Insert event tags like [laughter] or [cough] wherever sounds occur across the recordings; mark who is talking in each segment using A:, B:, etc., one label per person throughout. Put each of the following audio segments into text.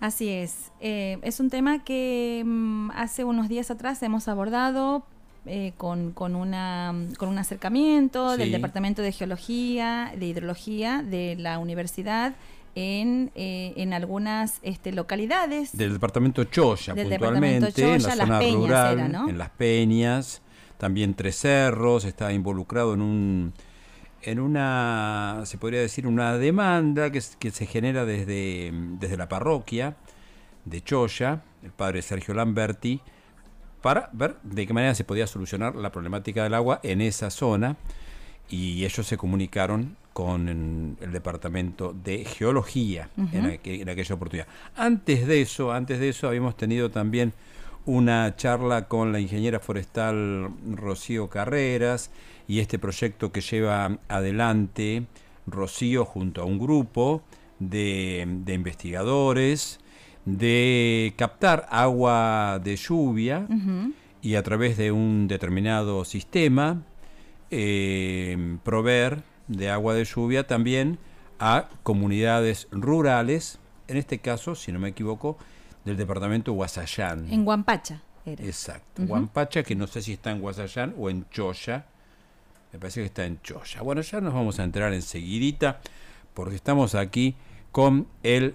A: Así es. Eh, es un tema que mm, hace unos días atrás hemos abordado eh, con, con, una, con un acercamiento del Departamento de Geología, de Hidrología de la universidad en, eh, en algunas este, localidades.
B: Del departamento Choya, puntualmente, en la zona rural, en Las Peñas, también Tres Cerros, está involucrado en un en una, se podría decir, una demanda que, que se genera desde, desde la parroquia de Choya, el padre Sergio Lamberti, para ver de qué manera se podía solucionar la problemática del agua en esa zona y ellos se comunicaron con el departamento de geología en, aquella oportunidad. Antes de eso, antes de eso habíamos tenido también una charla con la ingeniera forestal Rocío Carreras y este proyecto que lleva adelante Rocío junto a un grupo de, investigadores de captar agua de lluvia y a través de un determinado sistema eh, proveer de agua de lluvia también a comunidades rurales, en este caso, si no me equivoco, del departamento Guasayán.
A: En Guampacha.
B: Exacto, Guampacha, que no sé si está en Guasayán o en Choya, me parece que está en Choya. Bueno, ya nos vamos a enterar enseguidita, porque estamos aquí con el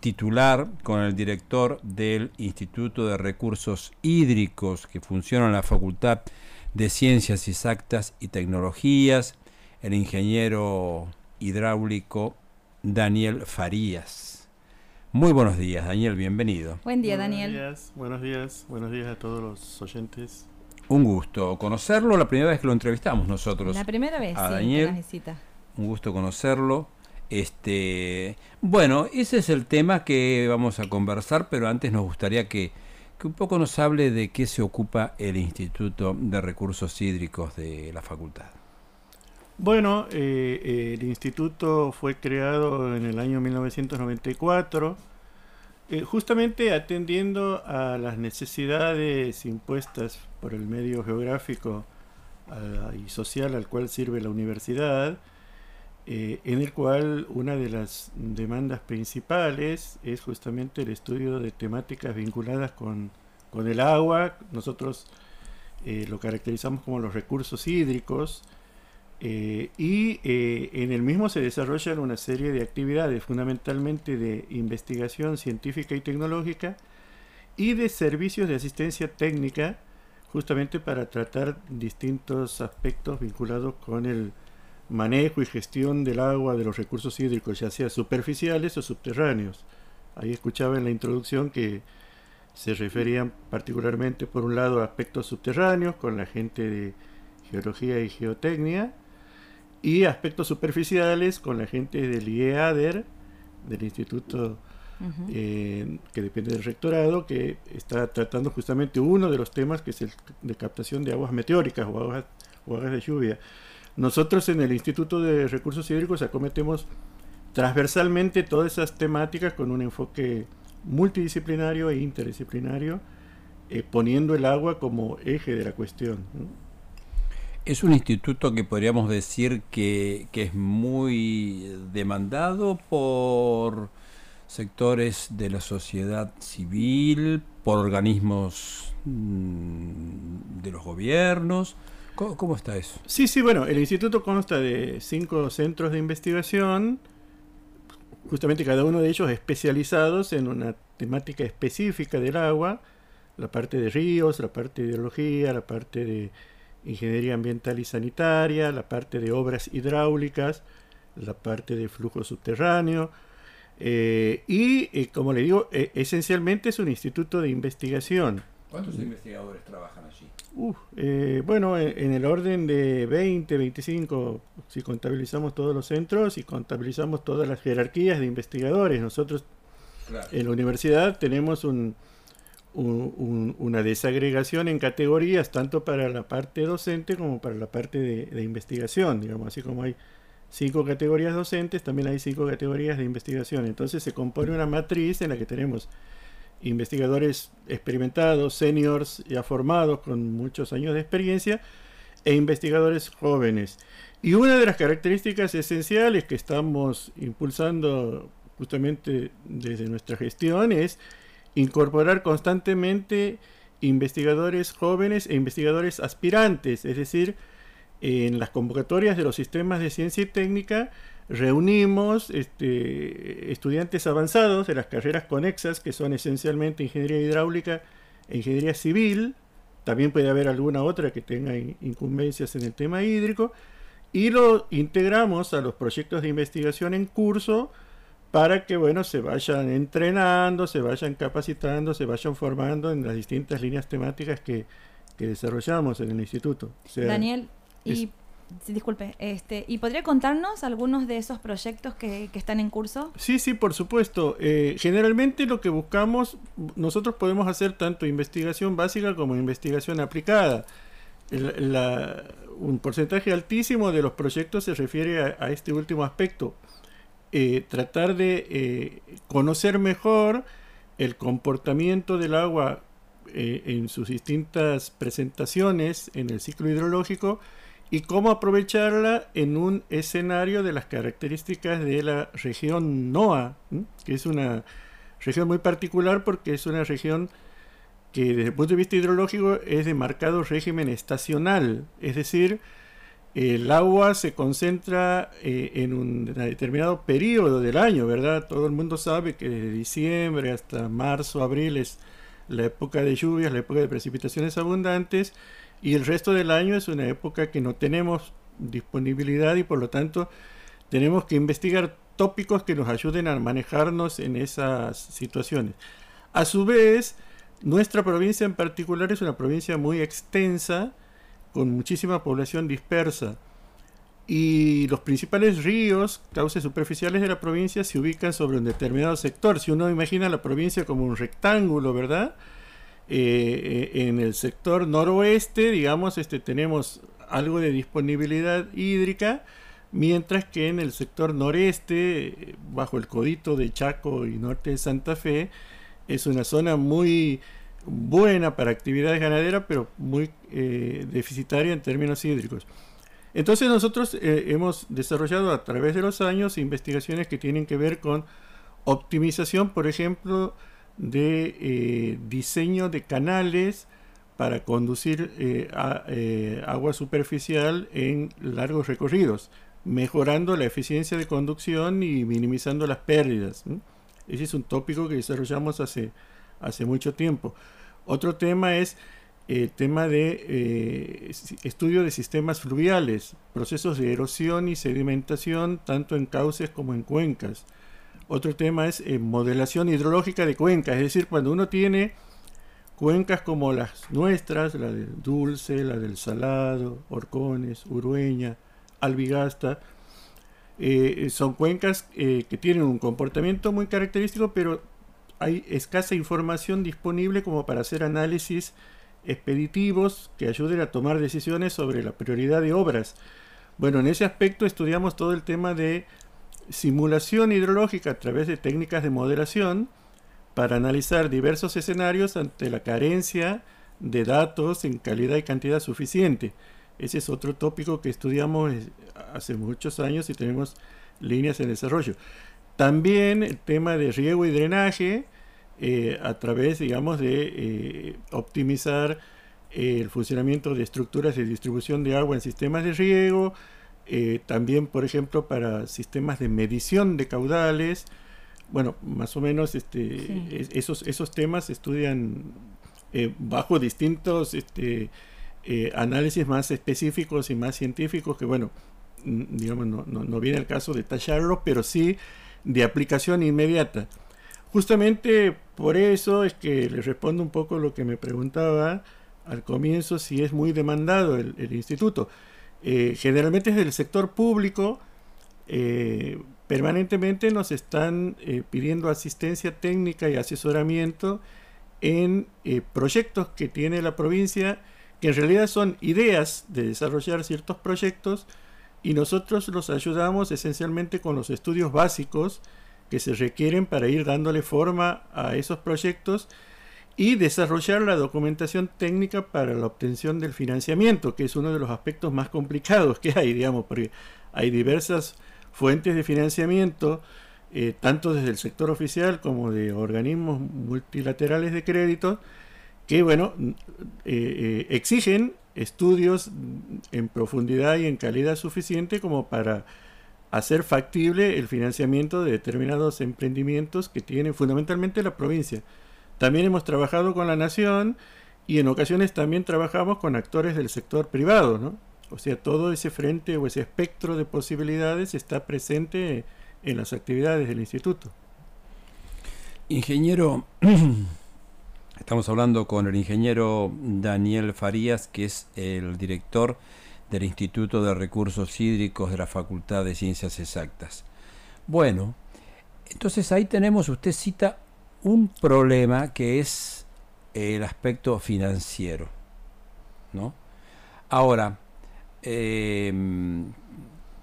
B: titular, con el director del Instituto de Recursos Hídricos que funciona en la Facultad de Ciencias Exactas y Tecnologías, el ingeniero hidráulico Daniel Farías. Muy buenos días, Daniel, bienvenido.
A: Buen día, Daniel.
C: Buenos días, buenos días, buenos días a todos los oyentes.
B: Un gusto conocerlo, la primera vez que lo entrevistamos nosotros.
A: La primera vez, a Daniel.
B: Un gusto conocerlo. Este, bueno, ese es el tema que vamos a conversar, pero antes nos gustaría que, que un poco nos hable de qué se ocupa el Instituto de Recursos Hídricos de la Facultad.
C: Bueno, eh, el instituto fue creado en el año 1994, eh, justamente atendiendo a las necesidades impuestas por el medio geográfico y social al cual sirve la universidad, eh, en el cual una de las demandas principales es justamente el estudio de temáticas vinculadas con, con el agua. Nosotros lo caracterizamos como los recursos hídricos, eh, y eh, en el mismo se desarrollan una serie de actividades, fundamentalmente de investigación científica y tecnológica y de servicios de asistencia técnica, justamente para tratar distintos aspectos vinculados con el manejo y gestión del agua, de los recursos hídricos, ya sea superficiales o subterráneos. Ahí escuchaba en la introducción que se referían particularmente, por un lado, a aspectos subterráneos, con la gente de geología y geotecnia, y aspectos superficiales con la gente del IEADER, del Instituto eh, que depende del rectorado, que está tratando justamente uno de los temas que es el de captación de aguas meteóricas o aguas, o aguas de lluvia. Nosotros en el Instituto de Recursos Hídricos acometemos transversalmente todas esas temáticas con un enfoque multidisciplinario e interdisciplinario, eh, poniendo el agua como eje de la cuestión.
B: Es un instituto que podríamos decir que, es muy demandado por sectores de la sociedad civil, por organismos mm, de los gobiernos. ¿Cómo, está eso?
C: Sí, sí, bueno, el instituto consta de cinco centros de investigación, justamente cada uno de ellos especializados en una temática específica del agua, la parte de ríos, la parte de hidrología, la parte de ingeniería ambiental y sanitaria, la parte de obras hidráulicas, la parte de flujo subterráneo. Eh, y, eh, como le digo, eh, esencialmente es un instituto de investigación.
B: ¿Cuántos investigadores trabajan allí?
C: bueno, en, el orden de 20, 25, si contabilizamos todos los centros y contabilizamos todas las jerarquías de investigadores. Nosotros en la universidad tenemos un, una desagregación en categorías tanto para la parte docente como para la parte de, investigación, digamos, así como hay cinco categorías docentes, también hay cinco categorías de investigación. Entonces se compone una matriz en la que tenemos investigadores experimentados, seniors ya formados con muchos años de experiencia e investigadores jóvenes. Y una de las características esenciales que estamos impulsando justamente desde nuestra gestión es incorporar constantemente investigadores jóvenes e investigadores aspirantes, es decir, en las convocatorias de los sistemas de ciencia y técnica reunimos este, estudiantes avanzados de las carreras conexas, que son esencialmente ingeniería hidráulica e ingeniería civil, también puede haber alguna otra que tenga incumbencias en el tema hídrico, y lo integramos a los proyectos de investigación en curso para que bueno se vayan entrenando, se vayan capacitando, se vayan formando en las distintas líneas temáticas que, desarrollamos en el instituto.
A: Daniel, y disculpe, este, ¿y podría contarnos algunos de esos proyectos que, están en curso?
C: Sí, sí, por supuesto. Eh, generalmente lo que buscamos, nosotros podemos hacer tanto investigación básica como investigación aplicada. un porcentaje altísimo de los proyectos se refiere a este último aspecto eh, tratar de eh, conocer mejor el comportamiento del agua eh, en sus distintas presentaciones en el ciclo hidrológico y cómo aprovecharla en un escenario de las características de la región NOA, que es una región muy particular porque es una región que desde el punto de vista hidrológico es de marcado régimen estacional, es decir, el agua se concentra eh, en un determinado periodo del año, ¿verdad? Todo el mundo sabe que desde diciembre hasta marzo, abril es la época de lluvias, la época de precipitaciones abundantes, y el resto del año es una época que no tenemos disponibilidad y por lo tanto tenemos que investigar tópicos que nos ayuden a manejarnos en esas situaciones. A su vez, nuestra provincia en particular es una provincia muy extensa, con muchísima población dispersa. Y los principales ríos, cauces superficiales de la provincia, se ubican sobre un determinado sector. Si uno imagina la provincia como un rectángulo, ¿verdad? Eh, eh, en el sector noroeste, digamos, este, tenemos algo de disponibilidad hídrica, mientras que en el sector noreste, bajo el codito de Chaco y norte de Santa Fe, es una zona muy buena para actividades ganaderas, pero muy eh, deficitaria en términos hídricos. Entonces nosotros eh, hemos desarrollado a través de los años investigaciones que tienen que ver con optimización, por ejemplo, de eh, diseño de canales para conducir agua superficial en largos recorridos, mejorando la eficiencia de conducción y minimizando las pérdidas. Ese es un tópico que desarrollamos hace hace mucho tiempo. Otro tema es el tema de eh, estudio de sistemas fluviales, procesos de erosión y sedimentación tanto en cauces como en cuencas. Otro tema es eh, modelación hidrológica de cuencas, es decir, cuando uno tiene cuencas como las nuestras, la del Dulce, la del Salado, Orcones, Urueña, Albigasta, eh, son cuencas que tienen un comportamiento muy característico, pero hay escasa información disponible como para hacer análisis expeditivos que ayuden a tomar decisiones sobre la prioridad de obras. Bueno, en ese aspecto estudiamos todo el tema de simulación hidrológica a través de técnicas de moderación para analizar diversos escenarios ante la carencia de datos en calidad y cantidad suficiente. Ese es otro tópico que estudiamos hace muchos años y tenemos líneas en desarrollo. También el tema de riego y drenaje eh, a través, digamos, de eh, optimizar el funcionamiento de estructuras de distribución de agua en sistemas de riego, eh, también, por ejemplo, para sistemas de medición de caudales. Bueno, más o menos este, esos, esos temas se estudian bajo distintos este, análisis más específicos y más científicos que, bueno, digamos, no, no, no viene el caso de tallarlos, pero sí de aplicación inmediata. Justamente por eso es que le respondo un poco lo que me preguntaba al comienzo, si es muy demandado el, instituto. Eh, generalmente es del sector público, eh, permanentemente nos están eh, pidiendo asistencia técnica y asesoramiento en proyectos que tiene la provincia, que en realidad son ideas de desarrollar ciertos proyectos, y nosotros los ayudamos esencialmente con los estudios básicos que se requieren para ir dándole forma a esos proyectos y desarrollar la documentación técnica para la obtención del financiamiento, que es uno de los aspectos más complicados que hay, digamos, porque hay diversas fuentes de financiamiento eh, tanto desde el sector oficial como de organismos multilaterales de crédito, que bueno, eh, exigen estudios en profundidad y en calidad suficiente como para hacer factible el financiamiento de determinados emprendimientos que tiene fundamentalmente la provincia. También hemos trabajado con la nación y en ocasiones también trabajamos con actores del sector privado, ¿no? O sea, todo ese frente o ese espectro de posibilidades está presente en las actividades del instituto.
B: Ingeniero, [clears throat] estamos hablando con el ingeniero Daniel Farías, que es el director del Instituto de Recursos Hídricos de la Facultad de Ciencias Exactas. Bueno, entonces ahí tenemos, usted cita un problema que es el aspecto financiero, ¿no? Ahora, Em,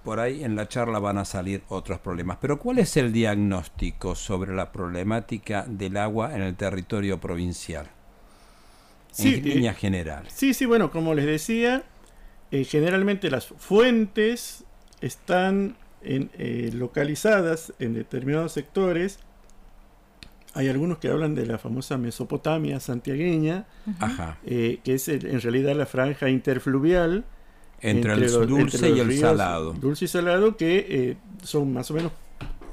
B: por ahí en la charla van a salir otros problemas. Pero ¿cuál es el diagnóstico sobre la problemática del agua en el territorio provincial?
C: en eh, línea general. Sí, sí, bueno, como les decía, eh, generalmente las fuentes están eh, localizadas en determinados sectores. Hay algunos que hablan de la famosa Mesopotamia santiagueña, que es en realidad la franja interfluvial
B: entre, el dulce y el salado.
C: Dulce y salado que eh, son más o menos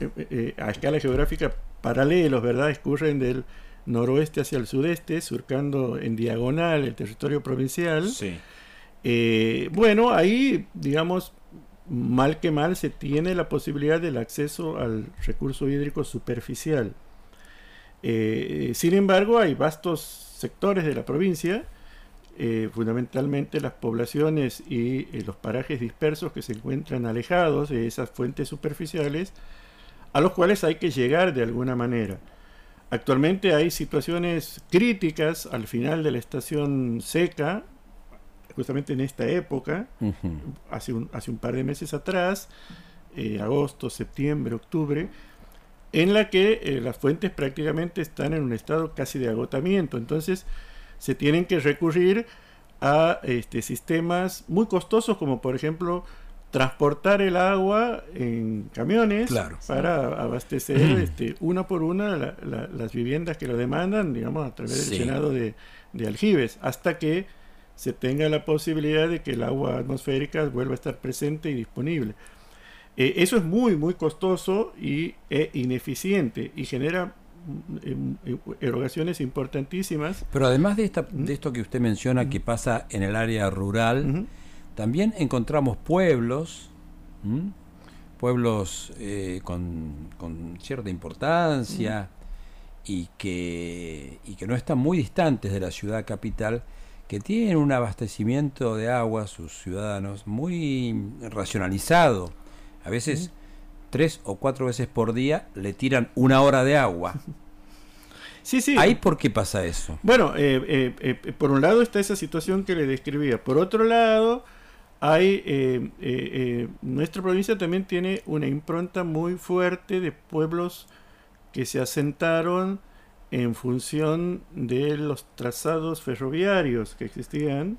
C: eh, eh, a escala geográfica paralelos, ¿verdad? Escurren del noroeste hacia el sudeste, surcando en diagonal el territorio provincial. Sí. bueno, ahí, digamos, mal que mal, se tiene la posibilidad del acceso al recurso hídrico superficial. sin embargo, hay vastos sectores de la provincia eh, fundamentalmente las poblaciones y eh, los parajes dispersos que se encuentran alejados de esas fuentes superficiales, a los cuales hay que llegar de alguna manera. Actualmente hay situaciones críticas al final de la estación seca, justamente en esta época, hace, un, hace un par de meses atrás, eh, agosto, septiembre, octubre, en la que las fuentes prácticamente están en un estado casi de agotamiento. Entonces, se tienen que recurrir a este, sistemas muy costosos como por ejemplo transportar el agua en camiones para abastecer este, una por una las viviendas que lo demandan, digamos, a través del llenado de, aljibes, hasta que se tenga la posibilidad de que el agua atmosférica vuelva a estar presente y disponible. Eh, eso es muy, muy costoso y e ineficiente y genera erogaciones importantísimas.
B: Pero además de, esta, de esto que usted menciona que pasa en el área rural, también encontramos pueblos, pueblos eh, con, cierta importancia y, que, y que no están muy distantes de la ciudad capital, que tienen un abastecimiento de agua, sus ciudadanos, muy racionalizado. A veces tres o cuatro veces por día le tiran una hora de agua. [laughs]
C: Sí, sí.
B: ¿Ahí por qué pasa eso?
C: Bueno, eh, eh, eh, por un lado está esa situación que le describía. Por otro lado, hay nuestra provincia también tiene una impronta muy fuerte de pueblos que se asentaron en función de los trazados ferroviarios que existían,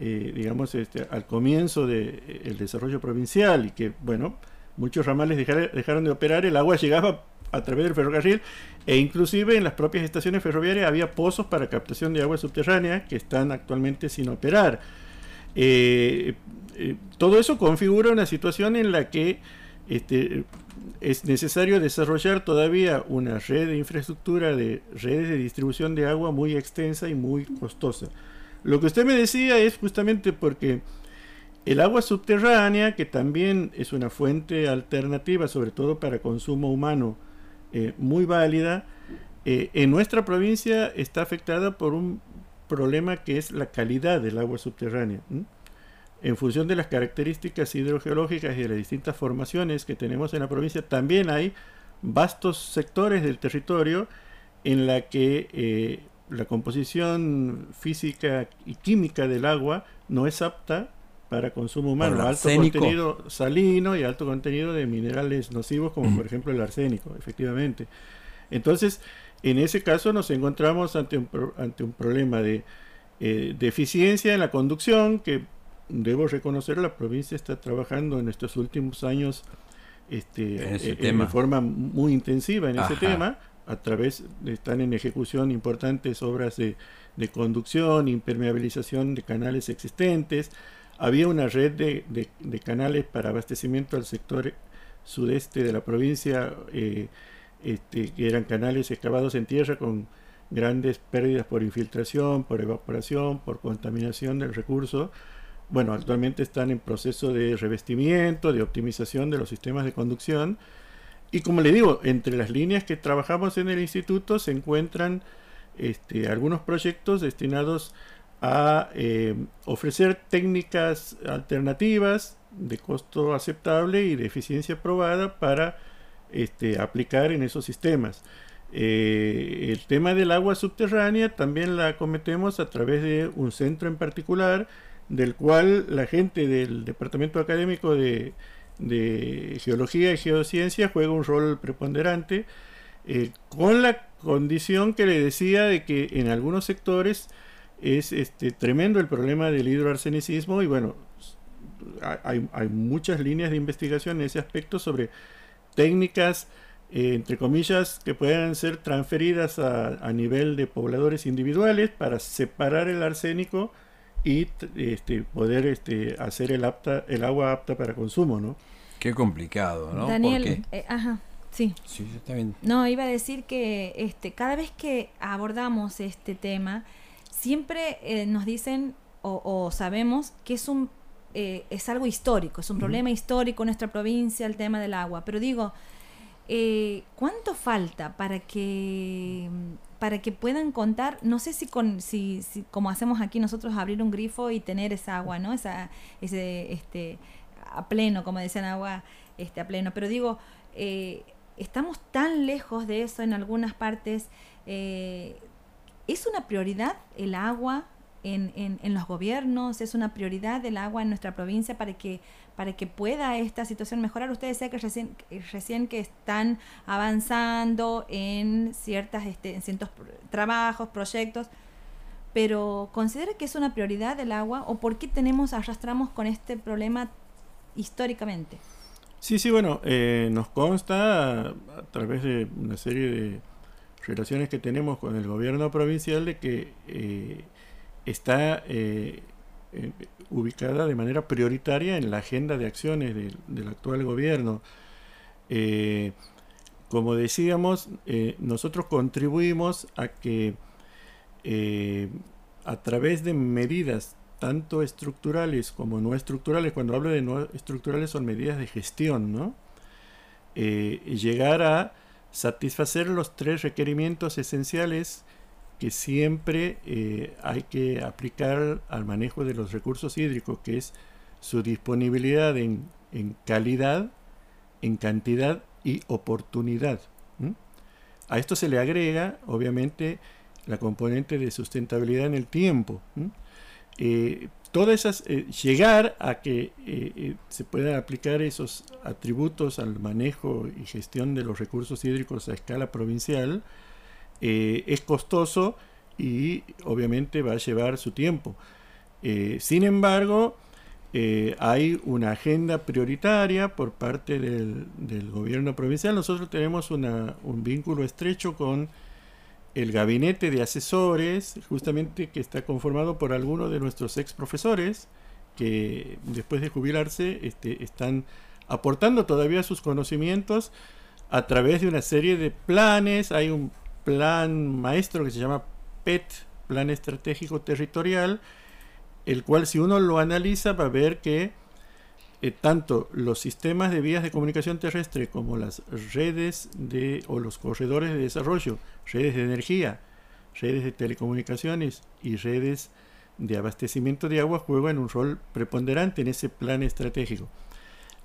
C: digamos, este, al comienzo del desarrollo provincial y que, bueno, muchos ramales dejaron de operar, el agua llegaba a través del ferrocarril e inclusive en las propias estaciones ferroviarias había pozos para captación de agua subterránea que están actualmente sin operar. Eh, eh, todo eso configura una situación en la que este, es necesario desarrollar todavía una red de infraestructura de redes de distribución de agua muy extensa y muy costosa. Lo que usted me decía es justamente porque el agua subterránea, que también es una fuente alternativa, sobre todo para consumo humano, eh, muy válida, eh, en nuestra provincia está afectada por un problema que es la calidad del agua subterránea. En función de las características hidrogeológicas y de las distintas formaciones que tenemos en la provincia, también hay vastos sectores del territorio en la que eh, la composición física y química del agua no es apta para consumo humano, alto contenido salino y alto contenido de minerales nocivos como por ejemplo el arsénico, efectivamente. Entonces, en ese caso nos encontramos ante un, ante un problema de eh, deficiencia en la conducción que debo reconocer la provincia está trabajando en estos últimos años este, en, forma muy intensiva en ese tema, a través de, están en ejecución importantes obras de, de conducción, impermeabilización de canales existentes, había una red de, de, canales para abastecimiento al sector sudeste de la provincia, eh, este, que eran canales excavados en tierra con grandes pérdidas por infiltración, por evaporación, por contaminación del recurso. Bueno, actualmente están en proceso de revestimiento, de optimización de los sistemas de conducción. Y como le digo, entre las líneas que trabajamos en el instituto se encuentran este, algunos proyectos destinados a eh, ofrecer técnicas alternativas de costo aceptable y de eficiencia probada para este, aplicar en esos sistemas. Eh, el tema del agua subterránea también la cometemos a través de un centro en particular, del cual la gente del Departamento Académico de, Geología y Geociencia juega un rol preponderante, eh, con la condición que le decía de que en algunos sectores es este, tremendo el problema del hidroarsenicismo y bueno, hay, hay muchas líneas de investigación en ese aspecto sobre técnicas eh, entre comillas, que puedan ser transferidas a, nivel de pobladores individuales para separar el arsénico y este, poder este, hacer el, apta, el agua apta para consumo, ¿no?
B: Qué complicado, ¿no?
A: Daniel, eh, ajá, sí. Sí, está bien. No, iba a decir que este, cada vez que abordamos este tema, siempre eh, nos dicen o, sabemos que es un es algo histórico, es un problema histórico en nuestra provincia el tema del agua. Pero digo, eh, ¿Cuánto falta para que para que puedan contar, no sé si con si, como hacemos aquí nosotros abrir un grifo y tener esa agua, ¿no? Esa ese este a pleno, como decían agua este a pleno, pero digo, eh, estamos tan lejos de eso en algunas partes. ¿Es una prioridad el agua en, en, los gobiernos? ¿Es una prioridad el agua en nuestra provincia para que para que pueda esta situación mejorar. Ustedes saben que recién, recién que están avanzando en, ciertas, este, en ciertos trabajos, proyectos, pero ¿considera que es una prioridad el agua o por qué tenemos, arrastramos con este problema históricamente?
C: Sí, sí, bueno, eh, nos consta a, través de una serie de relaciones que tenemos con el gobierno provincial de que eh, está eh, eh, ubicada de manera prioritaria en la agenda de acciones del, actual gobierno. Como decíamos, nosotros contribuimos a que a través de medidas tanto estructurales como no estructurales, cuando hablo de no estructurales son medidas de gestión, ¿no? llegar a satisfacer los tres requerimientos esenciales que siempre eh, hay que aplicar al manejo de los recursos hídricos, que es su disponibilidad en, calidad, en cantidad y oportunidad. A esto se le agrega, obviamente, la componente de sustentabilidad en el tiempo. Todas esas, eh, llegar a que se puedan aplicar esos atributos al manejo y gestión de los recursos hídricos a escala provincial, eh, es costoso y obviamente va a llevar su tiempo. Eh, sin embargo, eh, hay una agenda prioritaria por parte del, gobierno provincial. Nosotros tenemos un vínculo estrecho con el gabinete de asesores, justamente que está conformado por algunos de nuestros ex profesores, que después de jubilarse este, están aportando todavía sus conocimientos a través de una serie de planes. Hay un plan maestro que se llama PET, Plan Estratégico Territorial, el cual si uno lo analiza va a ver que eh, tanto los sistemas de vías de comunicación terrestre como las redes de o los corredores de desarrollo, redes de energía, redes de telecomunicaciones y redes de abastecimiento de agua juegan un rol preponderante en ese plan estratégico.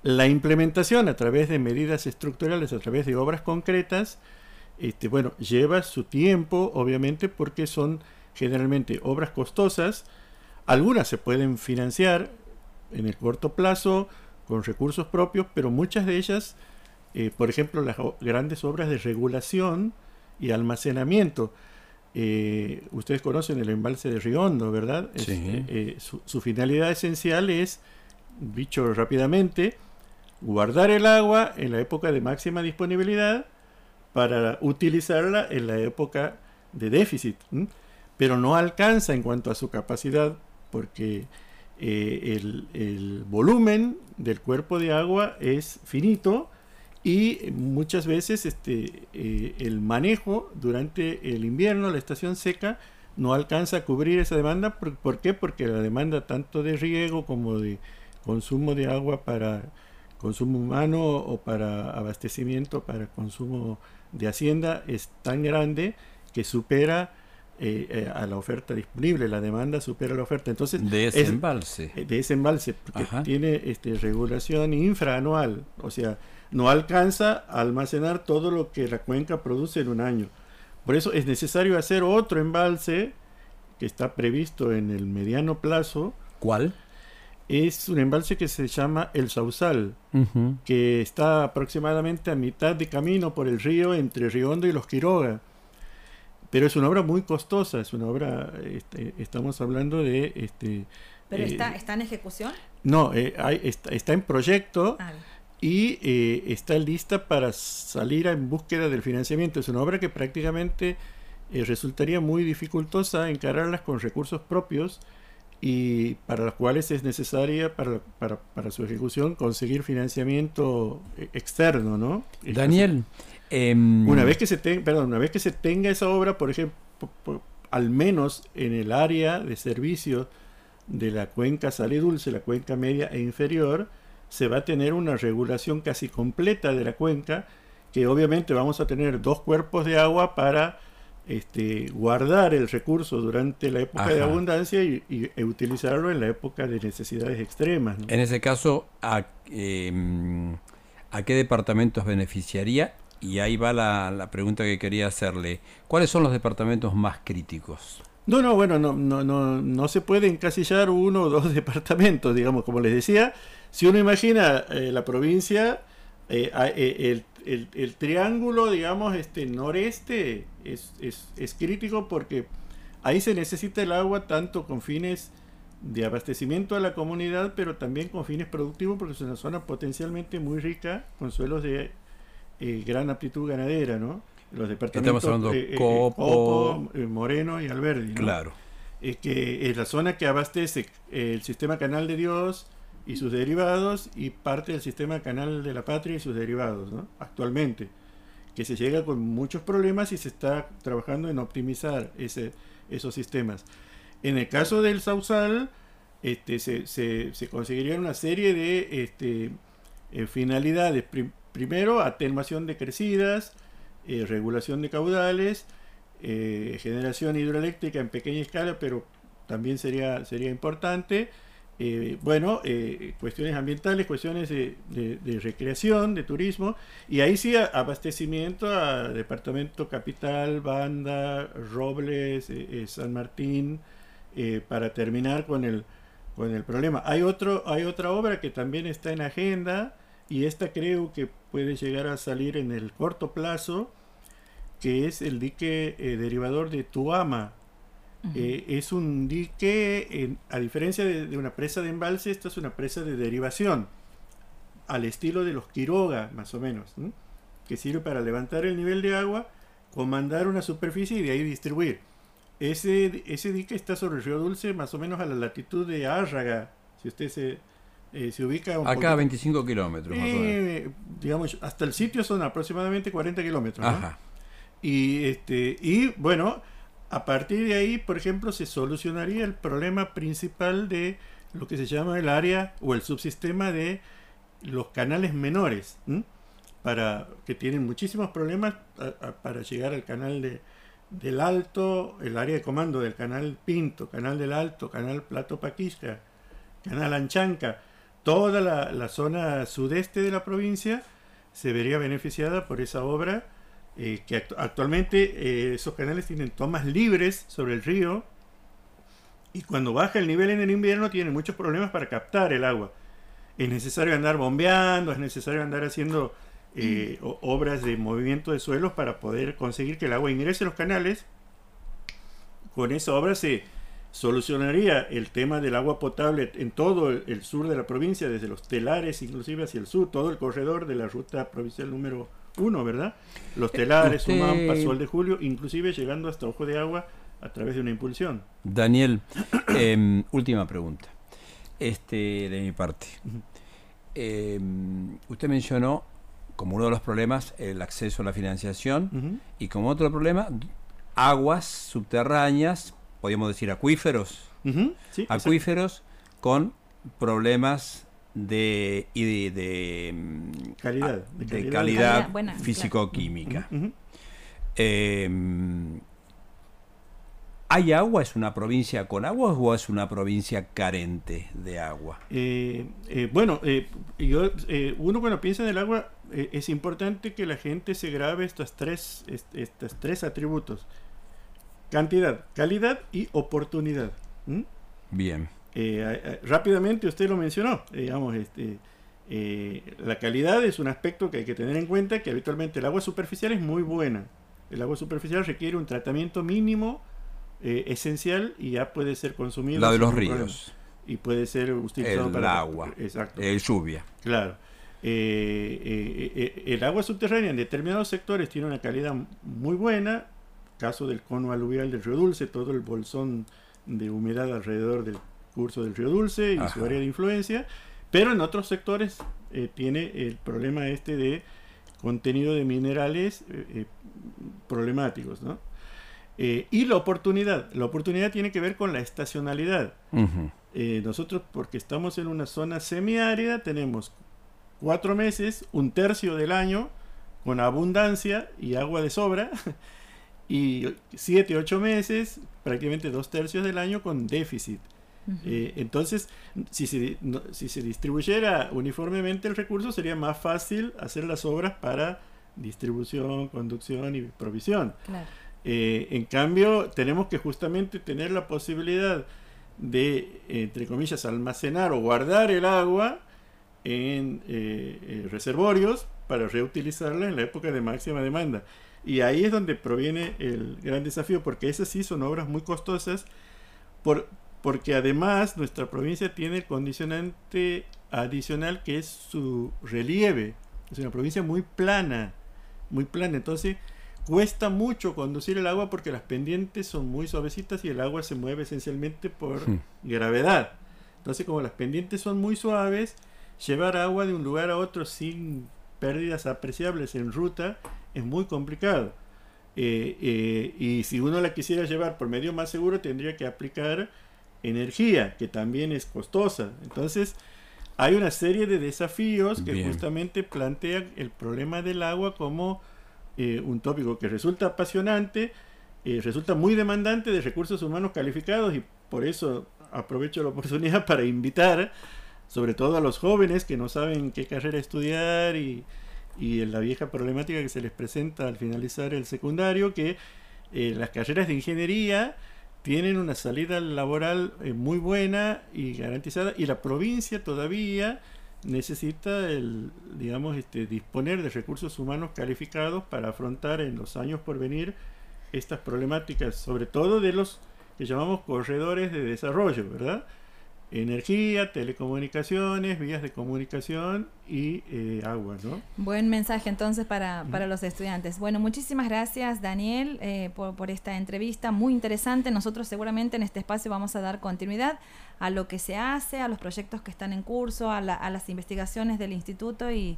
C: La implementación a través de medidas estructurales, a través de obras concretas, este, bueno, lleva su tiempo, obviamente, porque son generalmente obras costosas. Algunas se pueden financiar en el corto plazo con recursos propios, pero muchas de ellas, eh, por ejemplo, las grandes obras de regulación y almacenamiento. Eh, ustedes conocen el embalse de Riondo, ¿verdad?
B: Sí.
C: Eh, su, finalidad esencial es, dicho rápidamente, guardar el agua en la época de máxima disponibilidad para utilizarla en la época de déficit, pero no alcanza en cuanto a su capacidad porque eh, el, volumen del cuerpo de agua es finito y muchas veces este, eh, el manejo durante el invierno, la estación seca, no alcanza a cubrir esa demanda. ¿Por, qué? Porque la demanda tanto de riego como de consumo de agua para consumo humano o para abastecimiento, para consumo de hacienda es tan grande que supera eh, eh, a la oferta disponible, la demanda supera la oferta. Entonces,
B: de ese embalse.
C: Eh, de ese embalse, porque tiene este, regulación infraanual, o sea, no alcanza a almacenar todo lo que la cuenca produce en un año. Por eso es necesario hacer otro embalse que está previsto en el mediano plazo.
B: ¿Cuál?
C: Es un embalse que se llama El Sausal, que está aproximadamente a mitad de camino por el río entre Riondo y Los Quiroga. Pero es una obra muy costosa, es una obra, este, estamos hablando de... Este,
A: ¿Pero eh, está, está en ejecución?
C: No, eh, está, en proyecto ah. y eh, está lista para salir en búsqueda del financiamiento. Es una obra que prácticamente resultaría muy dificultosa encararlas con recursos propios y para las cuales es necesaria para, para, para su ejecución conseguir financiamiento externo, ¿no?
B: Daniel,
C: em, una vez que se tenga, perdón, una vez que se tenga esa obra, por ejemplo, al menos en el área de servicio de la cuenca sal dulce, la cuenca media e inferior, se va a tener una regulación casi completa de la cuenca, que obviamente vamos a tener dos cuerpos de agua para este, guardar el recurso durante la época de abundancia y, e utilizarlo en la época de necesidades extremas.
B: En ese caso, ¿a, em, ¿a qué departamentos beneficiaría? Y ahí va la, pregunta que quería hacerle. ¿Cuáles son los departamentos más críticos?
C: No, no, bueno, no, no, no, no se puede encasillar uno o dos [laughs] departamentos, digamos, como les decía. Si uno imagina eh, la provincia, eh, eh, el el, triángulo, digamos, este noreste es, es, crítico porque ahí se necesita el agua tanto con fines de abastecimiento a la comunidad, pero también con fines productivos porque es una zona potencialmente muy rica con suelos de eh, gran aptitud ganadera, ¿no?
B: Los departamentos Estamos hablando eh, eh, Copo,
C: Moreno y Alberdi.
B: Claro.
C: que es la zona que abastece el sistema Canal de Dios, y sus derivados y parte del sistema Canal de la Patria y sus derivados, ¿no? actualmente, que se llega con muchos problemas y se está trabajando en optimizar ese, esos sistemas. En el caso del Sausal, este, se, se, se conseguirían una serie de este, eh, finalidades. Primero, atenuación de crecidas, eh, regulación de caudales, eh, generación hidroeléctrica en pequeña escala, pero también sería, sería importante eh, bueno, cuestiones ambientales, cuestiones de, recreación, de turismo, y ahí sí abastecimiento a Departamento Capital, Banda, Robles, San Martín, para terminar con el, con el problema. Hay, otro, hay otra obra que también está en agenda, y esta creo que puede llegar a salir en el corto plazo, que es el dique derivador de Tuama, eh, es un dique, a diferencia de, una presa de embalse, esta es una presa de derivación, al estilo de los Quiroga, más o menos, que sirve para levantar el nivel de agua, comandar una superficie y de ahí distribuir. Ese, ese dique está sobre el río Dulce, más o menos a la latitud de Árraga, si usted se, eh, se ubica...
B: Acá a 25 kilómetros,
C: eh, Digamos, hasta el sitio son aproximadamente 40 kilómetros. Y, este, y bueno a partir de ahí, por ejemplo, se solucionaría el problema principal de lo que se llama el área o el subsistema de los canales menores, para que tienen muchísimos problemas para llegar al canal de, del Alto, el área de comando del canal Pinto, canal del Alto, canal Plato Paquisca, canal Anchanca, toda la, la zona sudeste de la provincia se vería beneficiada por esa obra eh, que actualmente eh, esos canales tienen tomas libres sobre el río y cuando baja el nivel en el invierno tienen muchos problemas para captar el agua. Es necesario andar bombeando, es necesario andar haciendo eh, obras de movimiento de suelos para poder conseguir que el agua ingrese a los canales. Con esa obra se solucionaría el tema del agua potable en todo el sur de la provincia, desde los telares inclusive hacia el sur, todo el corredor de la ruta provincial número uno, ¿verdad? Los eh, telares, Sumán, Pasol de Julio, inclusive llegando hasta Ojo de Agua a través de una impulsión.
B: Daniel, [coughs] em, última pregunta, este de mi parte. Em, usted mencionó como uno de los problemas el acceso a la financiación y como otro problema aguas subterráneas podríamos decir acuíferos, acuíferos con problemas de, de,
C: mm, calidad,
B: de, calidad, físico-química. Em, ¿Hay agua? ¿Es una provincia con agua o es una provincia carente de agua?
C: Eh, eh, bueno, eh, yo, uno cuando piensa en el agua es importante que la gente se grabe estos tres, estos tres atributos. Cantidad, calidad y oportunidad.
B: Bien.
C: Eh, rápidamente usted lo mencionó, digamos, este, eh, la calidad es un aspecto que hay que tener en cuenta, que habitualmente el agua superficial es muy buena. El agua superficial requiere un tratamiento mínimo eh, esencial y ya puede ser consumido.
B: La de los ríos.
C: Y puede ser
B: utilizado el agua.
C: Exacto.
B: El lluvia.
C: Claro. el agua subterránea en determinados sectores tiene una calidad muy buena, caso del cono aluvial del río Dulce, todo el bolsón de humedad alrededor del curso del río Dulce y su área de influencia, pero en otros sectores eh, tiene el problema este de contenido de minerales eh, eh, problemáticos, ¿no? y la oportunidad. La oportunidad tiene que ver con la estacionalidad. nosotros, porque estamos en una zona semiárida, tenemos cuatro meses, un tercio del año, con abundancia y agua de sobra, [laughs] y 7, 8 meses, prácticamente dos tercios del año con déficit. Eh, entonces, si se, si se distribuyera uniformemente el recurso, sería más fácil hacer las obras para distribución, conducción y provisión. Eh, en cambio, tenemos que justamente tener la posibilidad de, entre comillas, almacenar o guardar el agua en eh, reservorios para reutilizarla en la época de máxima demanda. Y ahí es donde proviene el gran desafío, porque esas sí son obras muy costosas, por, porque además nuestra provincia tiene el condicionante adicional que es su relieve. Es una provincia muy plana, muy plana. Entonces cuesta mucho conducir el agua porque las pendientes son muy suavecitas y el agua se mueve esencialmente por hmm. gravedad. Entonces como las pendientes son muy suaves, llevar agua de un lugar a otro sin pérdidas apreciables en ruta es muy complicado. Eh, eh, y si uno la quisiera llevar por medio más seguro, tendría que aplicar energía, que también es costosa. Entonces, hay una serie de desafíos que justamente plantean el problema del agua como eh, un tópico que resulta apasionante, resulta muy demandante de recursos humanos calificados y por eso aprovecho la oportunidad [laughs] para invitar, sobre todo a los jóvenes que no saben qué carrera estudiar y y la vieja problemática que se les presenta al finalizar el secundario, que eh, las carreras de ingeniería tienen una salida laboral eh, muy buena y garantizada y la provincia todavía necesita el digamos este disponer de recursos humanos calificados para afrontar en los años por venir estas problemáticas sobre todo de los que llamamos corredores de desarrollo verdad energía, telecomunicaciones, vías de comunicación y eh, agua, ¿no?
A: Buen mensaje entonces para, para los estudiantes. Bueno, muchísimas gracias Daniel eh, por, esta entrevista, muy interesante. Nosotros seguramente en este espacio vamos a dar continuidad a lo que se hace, a los proyectos que están en curso, a, las investigaciones del instituto y,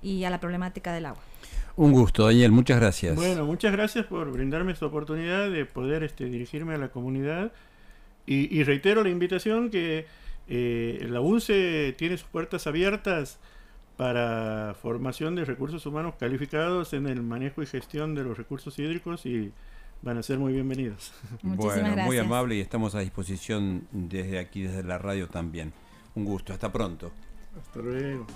A: y a la problemática del agua.
B: Un gusto, Daniel, muchas gracias.
C: Bueno, muchas gracias por brindarme esta oportunidad de poder este, dirigirme a la comunidad y, reitero la invitación que eh, la UNCE tiene sus puertas abiertas para formación de recursos humanos calificados en el manejo y gestión de los recursos hídricos y van a ser muy bienvenidos. [laughs]
B: bueno, muy amable y estamos a disposición desde aquí, desde la radio también. Un gusto, hasta pronto.
C: Hasta luego.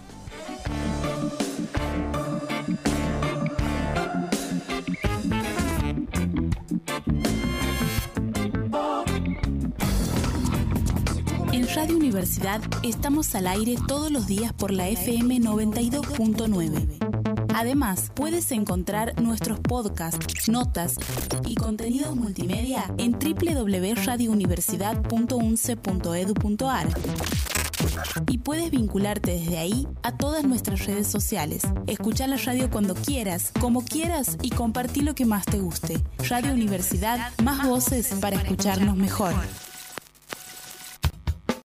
D: Radio Universidad estamos al aire todos los días por la FM 92.9. Además, puedes encontrar nuestros podcasts, notas y contenidos multimedia en www.radiouniversidad.unce.edu.ar y puedes vincularte desde ahí a todas nuestras redes sociales. Escucha la radio cuando quieras, como quieras y compartí lo que más te guste. Radio Universidad, más voces para escucharnos mejor.